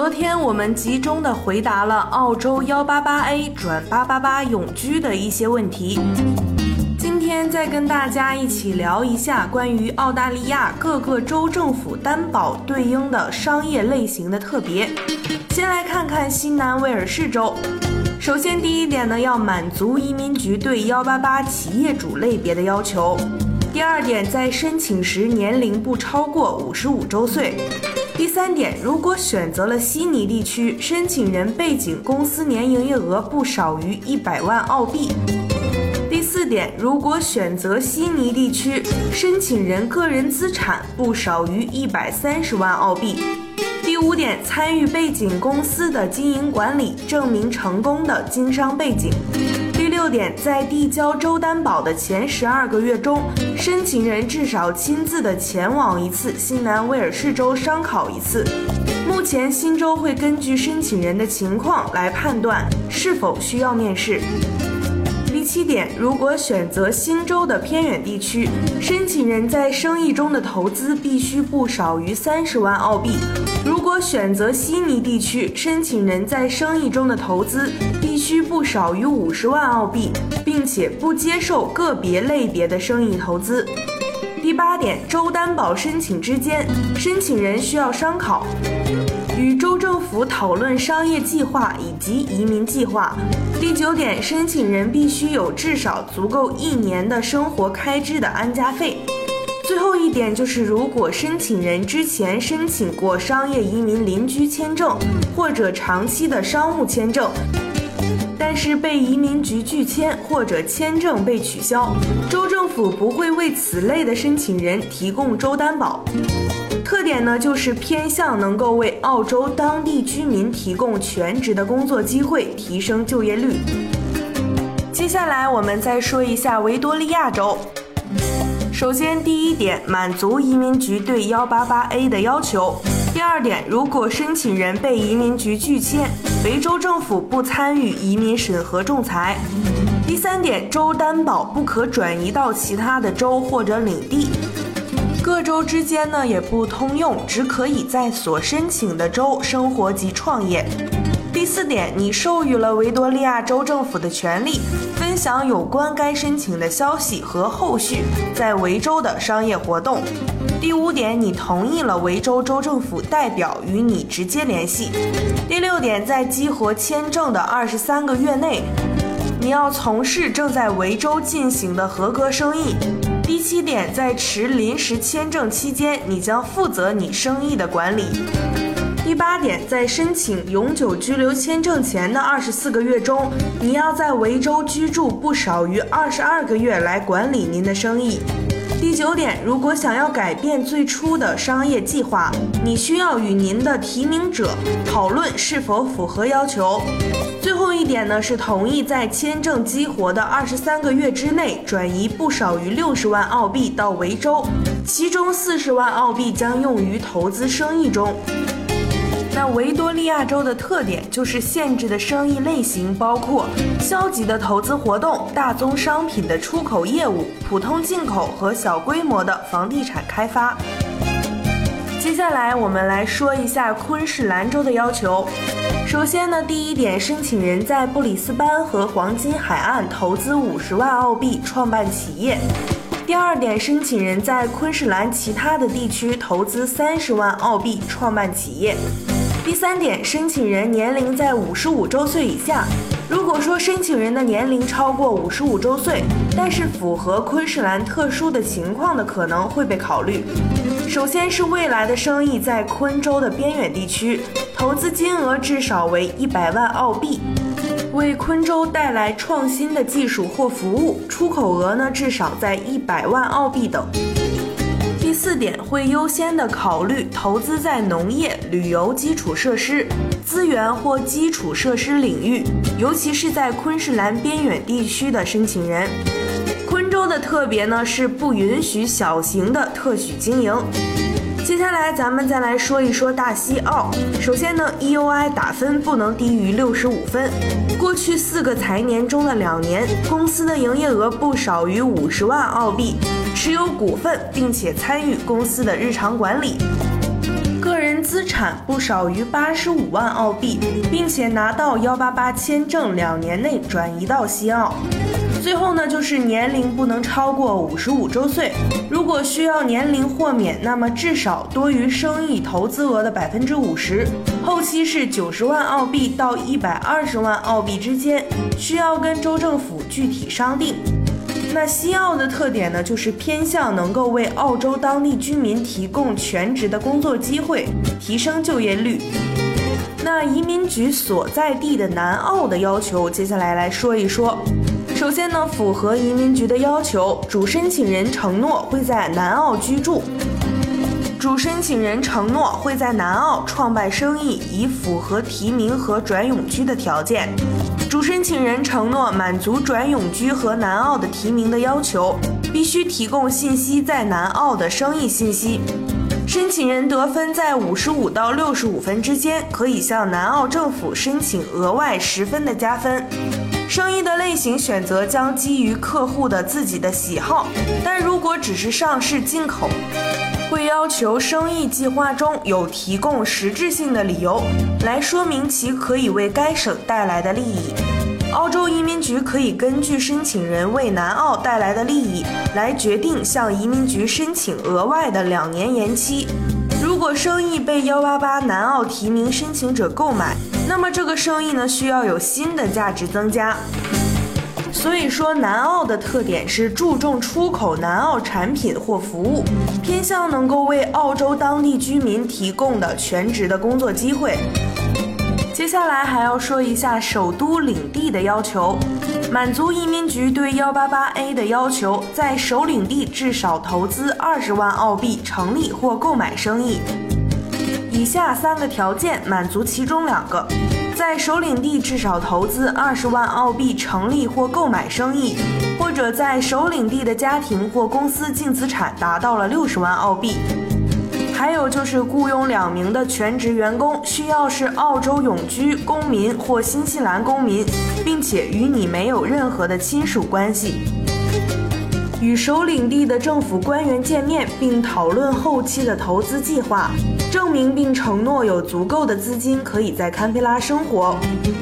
昨天我们集中的回答了澳洲幺八八 A 转八八八永居的一些问题，今天再跟大家一起聊一下关于澳大利亚各个州政府担保对应的商业类型的特别。先来看看新南威尔士州，首先第一点呢，要满足移民局对幺八八企业主类别的要求；第二点，在申请时年龄不超过五十五周岁。第三点，如果选择了悉尼地区，申请人背景公司年营业额不少于一百万澳币。第四点，如果选择悉尼地区，申请人个人资产不少于一百三十万澳币。第五点，参与背景公司的经营管理，证明成功的经商背景。六点，在递交州担保的前十二个月中，申请人至少亲自的前往一次新南威尔士州商考一次。目前新州会根据申请人的情况来判断是否需要面试。第七点，如果选择新州的偏远地区，申请人在生意中的投资必须不少于三十万澳币。如果选择悉尼地区，申请人在生意中的投资须不少于五十万澳币，并且不接受个别类别的生意投资。第八点，州担保申请之间，申请人需要商考，与州政府讨论商业计划以及移民计划。第九点，申请人必须有至少足够一年的生活开支的安家费。最后一点就是，如果申请人之前申请过商业移民邻居签证或者长期的商务签证，但是被移民局拒签或者签证被取消，州政府不会为此类的申请人提供州担保。特点呢，就是偏向能够为澳洲当地居民提供全职的工作机会，提升就业率。接下来我们再说一下维多利亚州。首先，第一点，满足移民局对幺八八 A 的要求；第二点，如果申请人被移民局拒签，维州政府不参与移民审核仲裁；第三点，州担保不可转移到其他的州或者领地，各州之间呢也不通用，只可以在所申请的州生活及创业。第四点，你授予了维多利亚州政府的权利，享有关该申请的消息和后续在维州的商业活动。第五点，你同意了维州州政府代表与你直接联系。第六点，在激活签证的二十三个月内，你要从事正在维州进行的合格生意。第七点，在持临时签证期间，你将负责你生意的管理。第八点，在申请永久居留签证前的二十四个月中，你要在维州居住不少于二十二个月来管理您的生意。第九点，如果想要改变最初的商业计划，你需要与您的提名者讨论是否符合要求。最后一点呢，是同意在签证激活的二十三个月之内转移不少于六十万澳币到维州，其中四十万澳币将用于投资生意中。那维多利亚州的特点就是限制的生意类型包括消极的投资活动、大宗商品的出口业务、普通进口和小规模的房地产开发。接下来我们来说一下昆士兰州的要求。首先呢，第一点，申请人在布里斯班和黄金海岸投资五十万澳币创办企业。第二点，申请人在昆士兰其他的地区投资三十万澳币创办企业。第三点，申请人年龄在五十五周岁以下。如果说申请人的年龄超过五十五周岁，但是符合昆士兰特殊的情况的可能会被考虑。首先是未来的生意在昆州的边远地区，投资金额至少为一百万澳币，为昆州带来创新的技术或服务，出口额呢至少在一百万澳币等。点，会优先的考虑投资在农业、旅游基础设施、资源或基础设施领域，尤其是在昆士兰边远地区的申请人。昆州的特别呢是不允许小型的特许经营。接下来咱们再来说一说大西澳。首先呢，EUI 打分不能低于六十五分。过去四个财年中的两年，公司的营业额不少于五十万澳币，持有股份并且参与公司的日常管理。个人资产不少于八十五万澳币，并且拿到幺八八签证两年内转移到西澳。最后呢，就是年龄不能超过五十五周岁。如果需要年龄豁免，那么至少多于生意投资额的百分之五十。后期是九十万澳币到一百二十万澳币之间，需要跟州政府具体商定。那西澳的特点呢，就是偏向能够为澳洲当地居民提供全职的工作机会，提升就业率。那移民局所在地的南澳的要求，接下来来说一说。首先呢，符合移民局的要求，主申请人承诺会在南澳居住。主申请人承诺会在南澳创办生意，以符合提名和转永居的条件。主申请人承诺满足转永居和南澳的提名的要求，必须提供信息在南澳的生意信息。申请人得分在五十五到六十五分之间，可以向南澳政府申请额外十分的加分。生意的类型选择将基于客户的自己的喜好，但如果只是上市进口，会要求生意计划中有提供实质性的理由来说明其可以为该省带来的利益。澳洲移民局可以根据申请人为南澳带来的利益来决定向移民局申请额外的两年延期。如果生意被幺八八南澳提名申请者购买，那么这个生意呢，需要有新的价值增加。所以说，南澳的特点是注重出口南澳产品或服务，偏向能够为澳洲当地居民提供的全职的工作机会。接下来还要说一下首都领地的要求，满足移民局对幺八八 A 的要求，在首领地至少投资二十万澳币成立或购买生意。以下三个条件满足其中两个，在首领地至少投资二十万澳币成立或购买生意，或者在首领地的家庭或公司净资产达到了六十万澳币。还有就是雇佣两名的全职员工，需要是澳洲永居公民或新西兰公民，并且与你没有任何的亲属关系。与首领地的政府官员见面，并讨论后期的投资计划，证明并承诺有足够的资金可以在堪培拉生活，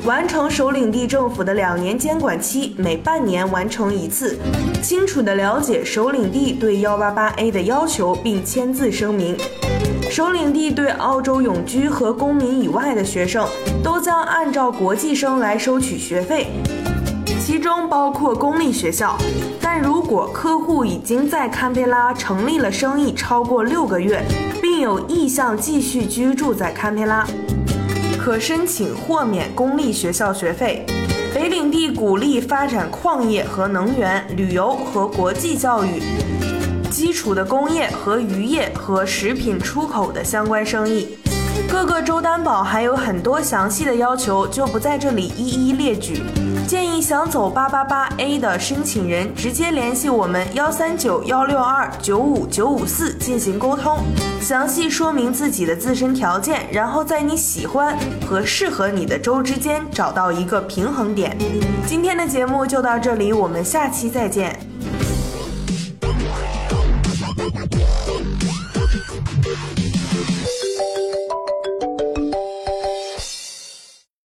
完成首领地政府的两年监管期，每半年完成一次，清楚地了解首领地对幺八八 A 的要求，并签字声明。首领地对澳洲永居和公民以外的学生，都将按照国际生来收取学费。其中包括公立学校，但如果客户已经在堪培拉成立了生意超过六个月，有意向继续居住在堪培拉，可申请豁免公立学校学费。北领地鼓励发展矿业和能源、旅游和国际教育、基础的工业和渔业和食品出口的相关生意。各个州担保还有很多详细的要求，就不在这里一一列举。建议想走八八八 A 的申请人直接联系我们幺三九幺六二九五九五四进行沟通，详细说明自己的自身条件，然后在你喜欢和适合你的州之间找到一个平衡点。今天的节目就到这里，我们下期再见。